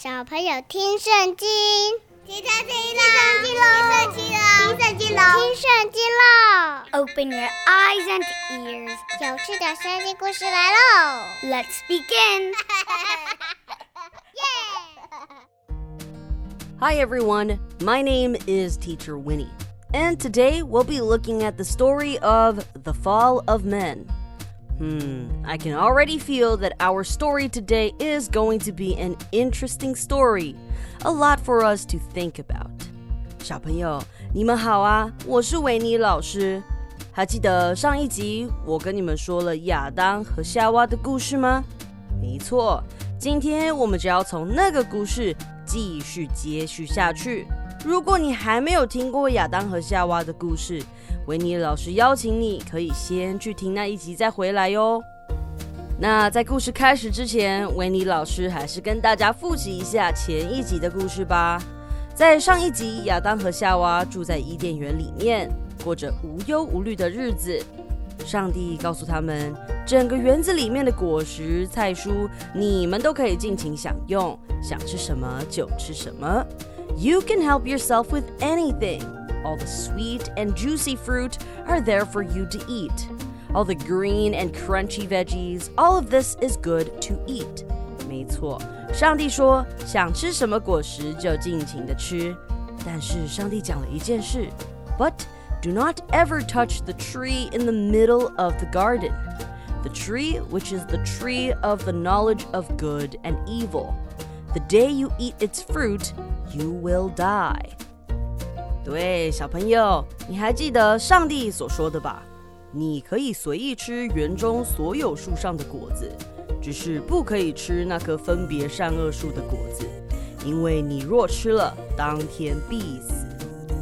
小朋友听圣经，听圣经喽！听圣经喽！听圣经喽！听圣经喽！Open your eyes and ears，有趣的圣经故事来喽！Let's begin. Hi everyone, my name is Teacher Winnie, and today we'll be looking at the story of the Fall of Men. Hmm, I can already feel that our story today is going to be an interesting story. A lot for us to think about. 小朋友，你们好啊！我是维尼老师。还记得上一集我跟你们说了亚当和夏娃的故事吗？没错，今天我们就要从那个故事继续接续下去。 如果你还没有听过亚当和夏娃的故事，维尼老师邀请你，可以先去听那一集再回来哟。那在故事开始之前，维尼老师还是跟大家复习一下前一集的故事吧。在上一集，亚当和夏娃住在伊甸园里面，过着无忧无虑的日子。上帝告诉他们，整个园子里面的果实、菜蔬，你们都可以尽情享用，想吃什么就吃什么。You can help yourself with anything. All the sweet and juicy fruit are there for you to eat. All the green and crunchy veggies, all of this is good to eat. 没错，上帝说想吃什么果实就尽情的吃，但是上帝讲了一件事，But do not ever touch the tree in the middle of the garden. The tree which is the tree of the knowledge of good and evil. The day you eat its fruit, you will die. 对，小朋友，你还记得上帝所说的吧？你可以随意吃园中所有树上的果子，只是不可以吃那棵分别善恶树的果子，因为你若吃了，当天必死。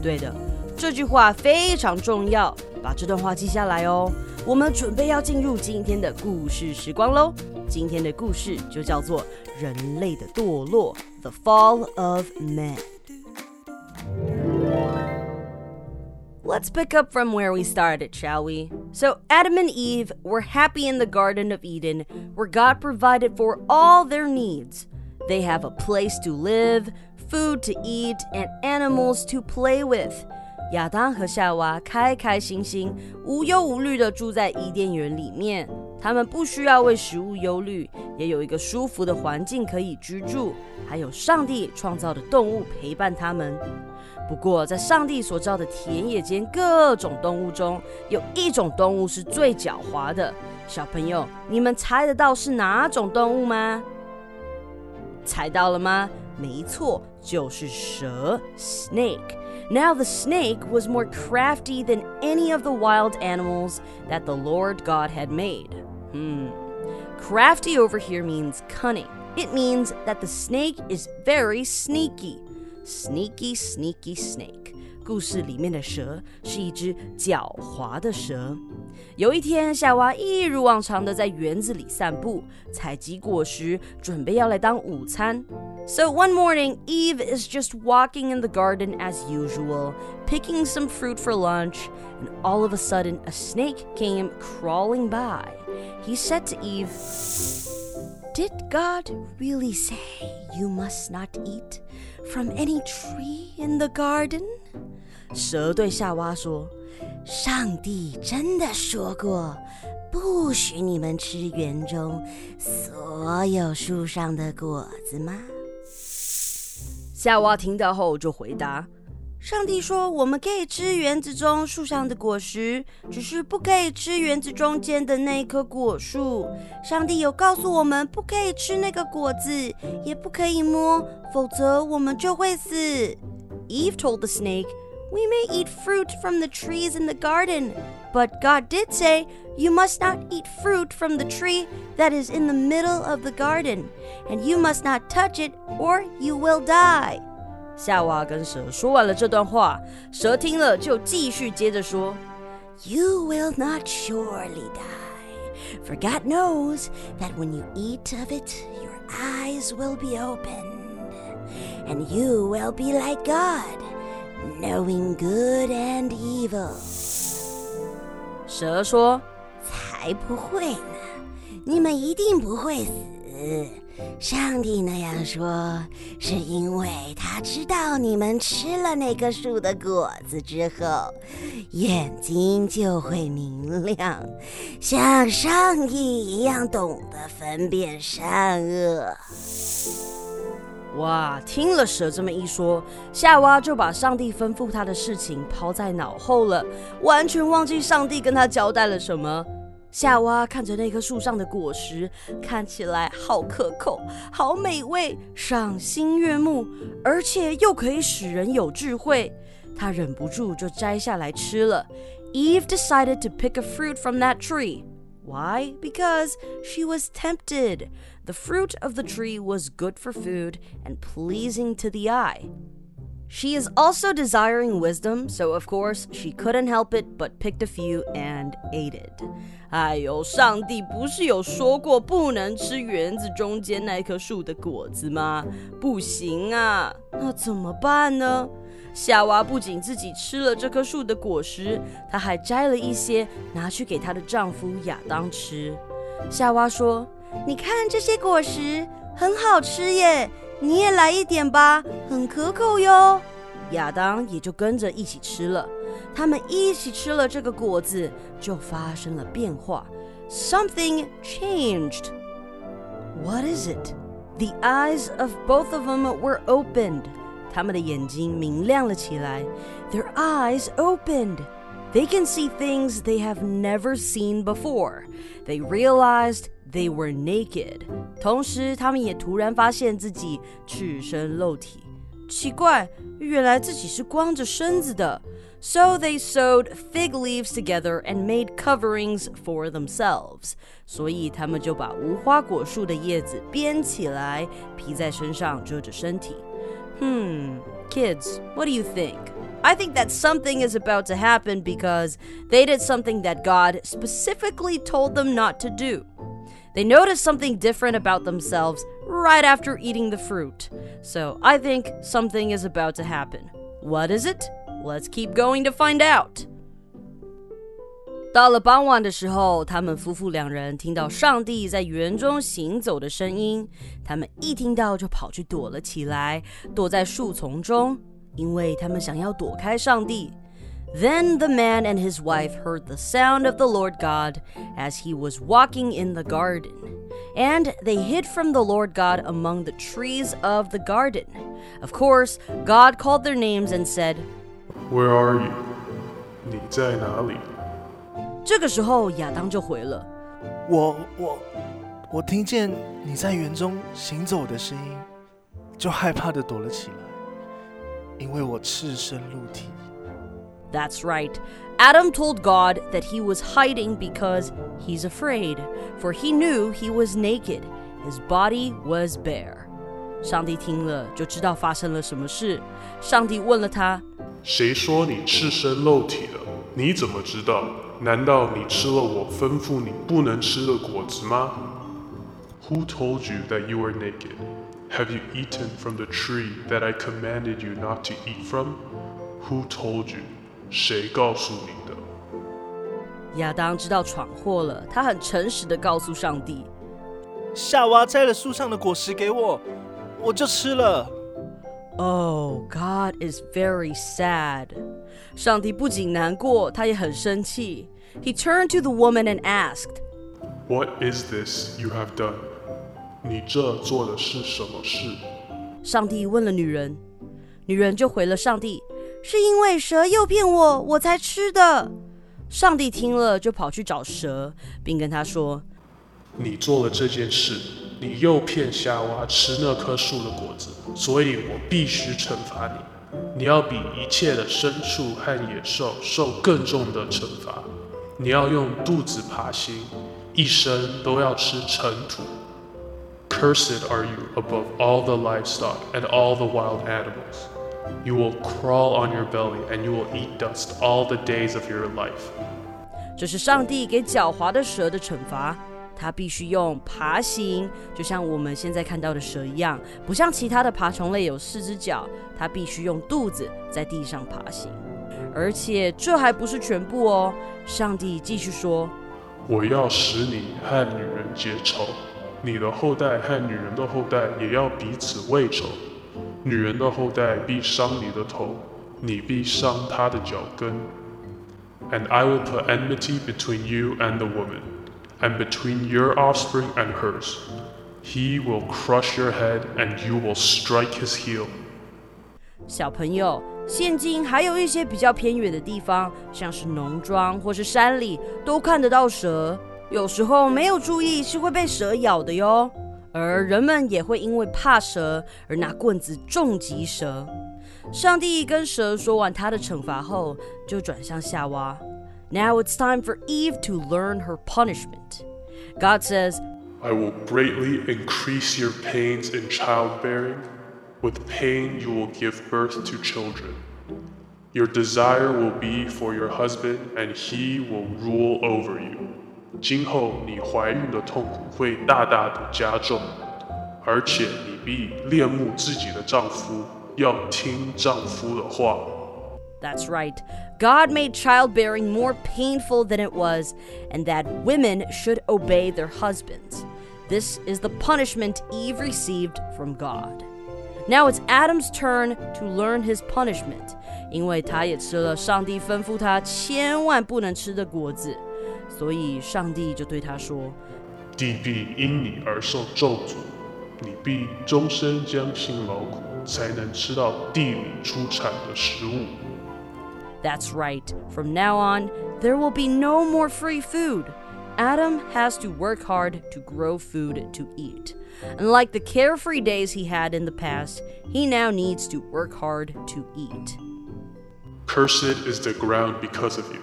对的，这句话非常重要，把这段话记下来哦。我们准备要进入今天的故事时光喽。今天的故事就叫做《人类的堕落》（The Fall of Man）。Let's pick up from where we started, shall we? So, Adam and Eve were happy in the Garden of Eden, where God provided for all their needs. They have a place to live, food to eat, and animals to play with. 亚当和夏娃开开心心、无忧无虑地住在伊甸园里面。 他们不需要为食物忧虑，也有一个舒服的环境可以居住，还有上帝创造的动物陪伴他们。不过，在上帝所造的田野间各种动物中，有一种动物是最狡猾的。小朋友，你们猜得到是哪种动物吗？猜到了吗？没错，就是蛇 （snake）。Now the snake was more crafty than any of the wild animals that the Lord God had made. Hmm. Crafty over here means cunning. It means that the snake is very sneaky. Sneaky, sneaky snake。故事里面的蛇是一只狡猾的蛇。有一天，夏娃一如往常的在园子里散步，采集果实，准备要来当午餐。So one morning, Eve is just walking in the garden as usual, picking some fruit for lunch, and all of a sudden, a snake came crawling by. He said to Eve, Did God really say you must not eat? From any tree in the garden？蛇对夏娃说：“上帝真的说过，不许你们吃园中所有树上的果子吗？”夏娃听到后就回答。上帝说：“我们可以吃园子中树上的果实，只是不可以吃园子中间的那棵果树。上帝有告诉我们，不可以吃那个果子，也不可以摸，否则我们就会死。” Eve told the snake, "We may eat fruit from the trees in the garden, but God did say you must not eat fruit from the tree that is in the middle of the garden, and you must not touch it, or you will die." 夏娃跟蛇说完了这段话，蛇听了就继续接着说：“You will not surely die, for God knows that when you eat of it, your eyes will be opened, and you will be like God, knowing good and evil。”蛇说：“才不会呢，你们一定不会死。” 上帝那样说，是因为他知道你们吃了那棵树的果子之后，眼睛就会明亮，像上帝一样懂得分辨善恶。哇！听了蛇这么一说，夏娃就把上帝吩咐他的事情抛在脑后了，完全忘记上帝跟他交代了什么。夏娃看着那棵树上的果实，看起来好可口、好美味、赏心悦目，而且又可以使人有智慧。她忍不住就摘下来吃了。Eve decided to pick a fruit from that tree. Why? Because she was tempted. The fruit of the tree was good for food and pleasing to the eye. She is also desiring wisdom, so of course she couldn't help it but picked a few and ate it. 哎呦，上帝不是有说过不能吃园子中间那棵树的果子吗？不行啊，那怎么办呢？夏娃不仅自己吃了这棵树的果实，她还摘了一些拿去给她的丈夫亚当吃。夏娃说：“你看这些果实很好吃耶。” 你也来一点吧，很可口哟。亚当也就跟着一起吃了。他们一起吃了这个果子，就发生了变化。Something changed. What is it? The eyes of both of them were opened. 他们的眼睛明亮了起来。Their eyes opened. They can see things they have never seen before. They realized they were naked. 同时，他们也突然发现自己赤身露体。奇怪，原来自己是光着身子的。So they sewed fig leaves together and made coverings for themselves. 所以他们就把无花果树的叶子编起来，披在身上遮着身体。Hmm, kids, what do you think? I think that something is about to happen because they did something that God specifically told them not to do. They noticed something different about themselves right after eating the fruit. So I think something is about to happen. What is it? Let's keep going to find out. 到了傍晚的时候，他们夫妇两人听到上帝在园中行走的声音。他们一听到就跑去躲了起来，躲在树丛中，因为他们想要躲开上帝。 then the man and his wife heard the sound of the Lord God as he was walking in the garden. And they hid from the Lord God among the trees of the garden. Of course, God called their names and said, Where are you? 你在哪里？这个时候，亚当就回了：“我我我听见你在园中行走的声音，就害怕的躲了起来，因为我赤身露体。” That's right. Adam told God that he was hiding because he's afraid, for he knew he was naked. His body was bare. 上帝听了就知道发生了什么事。上帝问了他：“谁说你赤身露体的？你怎么知道？难道你吃了我吩咐你不能吃的果子吗？”Who told you that you were naked? Have you eaten from the tree that I commanded you not to eat from? Who told you? 谁告诉你的？亚当知道闯祸了，他很诚实的告诉上帝：“夏娃摘了树上的果实给我，我就吃了。” Oh, God is very sad. 上帝不仅难过，他也很生气。He turned to the woman and asked, "What is this you have done?" 你这做的是什么事？上帝问了女人，女人就回了上帝。 是因为蛇诱骗我，我才吃的。上帝听了，就跑去找蛇，并跟他说：“你做了这件事，你诱骗夏娃吃那棵树的果子，所以我必须惩罚你。你要比一切的牲畜和野兽受更重的惩罚。你要用肚子爬行，一生都要吃尘土。Cursed are you above all the livestock and all the wild animals。” You will crawl on your belly, and you will eat dust all the days of your life. 这是上帝给狡猾的蛇的惩罚。它必须用爬行，就像我们现在看到的蛇一样，不像其他的爬虫类有四只脚。它必须用肚子在地上爬行。而且这还不是全部哦。上帝继续说：“我要使你和女人结仇，你的后代和女人的后代也要彼此为仇。女人的后代必伤你的头，你必伤她的脚跟。And I will put enmity between you and the woman, and between your offspring and hers. He will crush your head, and you will strike his heel. 小朋友，现今还有一些比较偏远的地方，像是农庄或是山里，都看得到蛇。有时候没有注意是会被蛇咬的哟。而人们也会因为怕蛇而拿棍子重击蛇。上帝跟蛇说完他的惩罚后，就转向夏娃。Now it's time for Eve to learn her punishment. God says, I will greatly increase your pains in childbearing. With pain, you will give birth to children. Your desire will be for your husband, and he will rule over you. 今后你怀孕的痛苦会大大的加重，而且你必恋慕自己的丈夫，要听丈夫的话。That's right. God made childbearing more painful than it was, and that women should obey their husbands. This is the punishment Eve received from God. Now it's Adam's turn to learn his punishment，因为他也吃了上帝吩咐他千万不能吃的果子， 所以上帝就对他说：“地必因你而受咒诅，你必终身将辛劳苦，才能吃到地里出产的食物。” That's right. From now on, there will be no more free food. Adam has to work hard to grow food to eat. Unlike the carefree days he had in the past, he now needs to work hard to eat. Cursed is the ground because of you.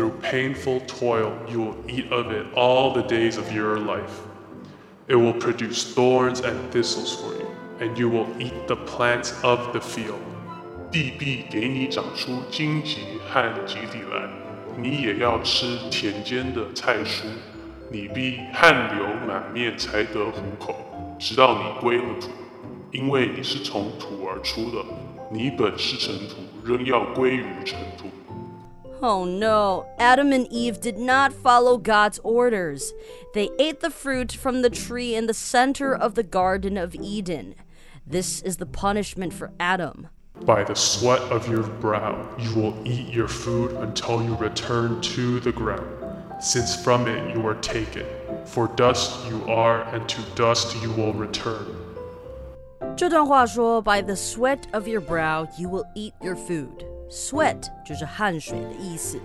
Through painful toil, you will eat of it all the days of your life. It will produce thorns and thistles for you, and you will eat the plants of the field. 地必给你长出荆棘和蒺藜来，你也要吃田间的菜蔬。你必汗流满面才得糊口，直到你归了土，因为你是从土而出的，你本是尘土，仍要归于尘土。Oh no, Adam and Eve did not follow God's orders. They ate the fruit from the tree in the center of the Garden of Eden. This is the punishment for Adam. By the sweat of your brow, you will eat your food until you return to the ground since from it you were taken. For dust you are, and to dust you will return. 这段话说，By the sweat of your brow you will eat your food. Sweat 就是汗水的意思，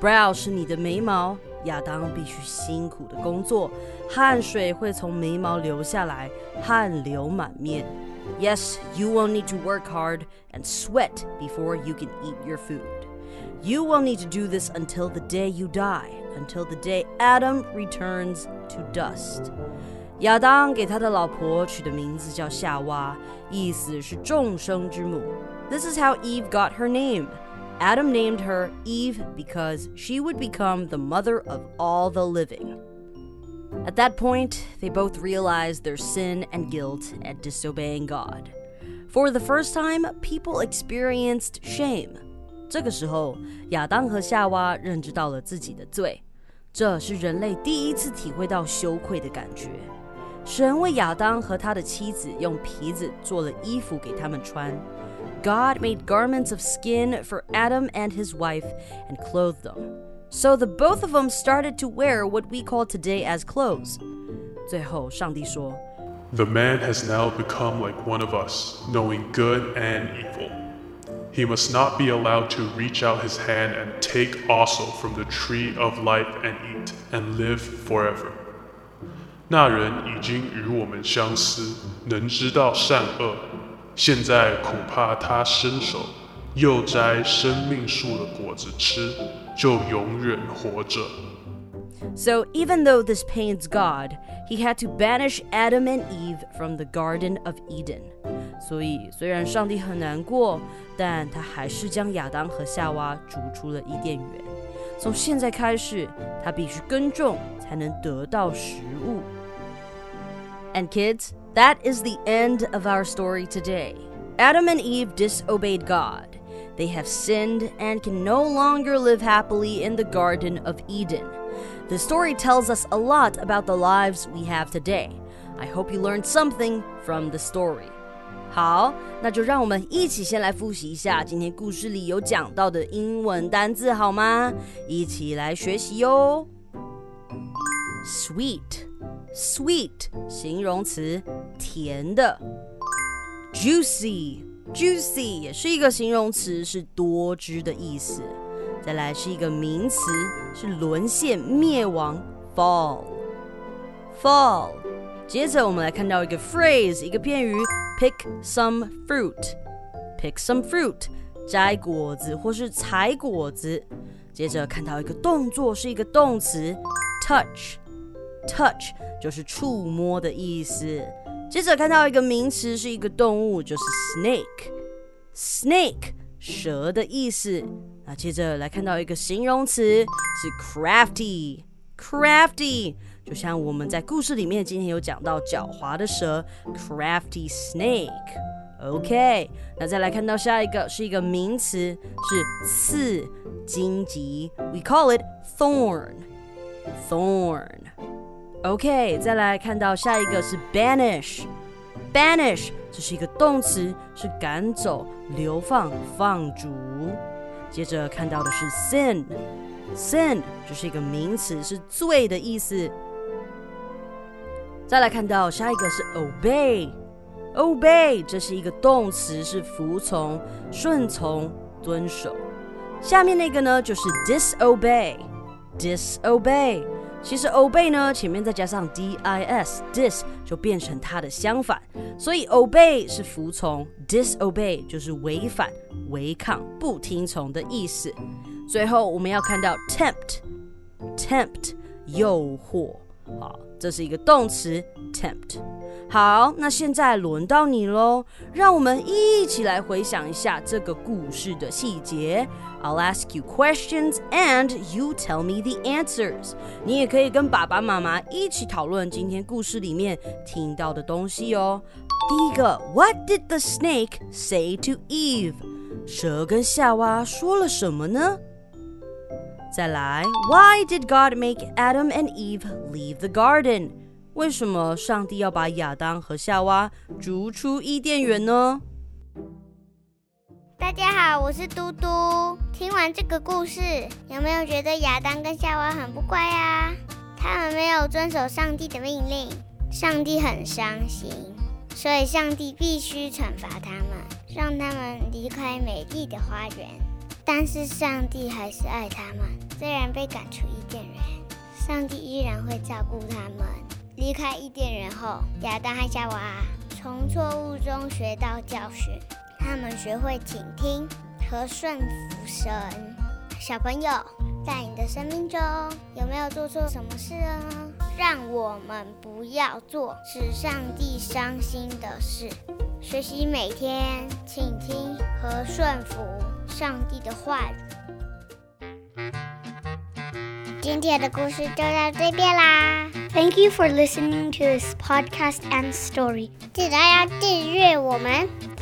brow 是你的眉毛。亚当必须辛苦的工作，汗水会从眉毛流下来，汗流满面。Yes, you will need to work hard and sweat before you can eat your food. You will need to do this until the day you die until the day Adam returns to dust. 亚当给他的老婆取的名字叫夏娃，意思是众生之母。 This is how Eve got her name. Adam named her Eve because she would become the mother of all the living. At that point, they both realized their sin and guilt at disobeying God. For the first time, people experienced shame. 这个时候，亚当和夏娃认知到了自己的罪。这是人类第一次体会到羞愧的感觉。神为亚当和他的妻子用皮子做了衣服给他们穿。 God made garments of skin for Adam and his wife and clothed them. So the both of them started to wear what we call today as clothes. 最后，上帝说：“The man has now become like one of us, knowing good and evil.” He must not be allowed to reach out his hand and take also from the tree of life and eat and live forever. 那人已经与我们相似，能知道善恶。 现在恐怕他伸手，又摘生命树的果子吃，就永远活着。So even though this pains God, he had to banish Adam and Eve from the Garden of Eden. 所以，虽然上帝很难过，但他还是将亚当和夏娃逐出了伊甸园。从现在开始，他必须耕种，才能得到食物。And kids, that is the end of our story today. Adam and Eve disobeyed God. They have sinned and can no longer live happily in the Garden of Eden. The story tells us a lot about the lives we have today. I hope you learned something from the story. 好，那就让我们一起先来复习一下今天故事里有讲到的英文单字，好吗？一起来学习哟。 sweet 形容词，甜的。juicy，juicy 也是一个形容词，是多汁的意思。再来是一个名词，是沦陷、灭亡。fall，fall。接着我们来看到一个 phrase，一个片语，pick some fruit，pick some fruit。摘果子或是采果子。接着看到一个动作，是一个动词 touch。touch 就是触摸的意思。接着看到一个名词，是一个动物，就是 snake。snake 蛇的意思。那接着来看到一个形容词，是 crafty。crafty 就像我们在故事里面今天有讲到狡猾的蛇，crafty snake。OK，那再来看到下一个是一个名词，是刺、荆棘，we call it thorn。thorn。 OK，再来看到下一个是 banish。banish 这是一个动词，是赶走、流放、放逐。接着看到的是 sin，sin 这是一个名词，是罪的意思。再来看到下一个是 obey，obey 这是一个动词，是服从、顺从、遵守。下面那个呢就是 disobey，disobey 其实 obey 呢前面再加上 dis，dis 就变成它的相反，所以 obey 是服从，disobey 就是违反、违抗、不听从的意思。最后我们要看到 tempt，tempt 诱惑，好。这是一个动词，tempt。好，那现在轮到你喽，让我们一起来回想一下这个故事的细节。I'll ask you questions and you tell me the answers。你也可以跟爸爸妈妈一起讨论今天故事里面听到的东西哦。第一个，What did the snake say to Eve？蛇跟夏娃说了什么呢？再来，Why did God make Adam and Eve leave the garden？为什么上帝要把亚当和夏娃逐出伊甸园呢？ 大家好，我是嘟嘟。听完这个故事，有没有觉得亚当跟夏娃很不乖啊？他们没有遵守上帝的命令，上帝很伤心，所以上帝必须惩罚他们，让他们离开美丽的花园。但是上帝还是爱他们，虽然被赶出伊甸园，上帝依然会照顾他们。离开伊甸园后，亚当和夏娃从错误中学到教训，他们学会倾听和顺服神。小朋友，在你的生命中有没有做错什么事呢？让我们不要做使上帝伤心的事。学习每天倾听和顺服。上帝的话语。今天的故事就到这边啦。Thank you for listening to this podcast and story. 记得要订阅我们。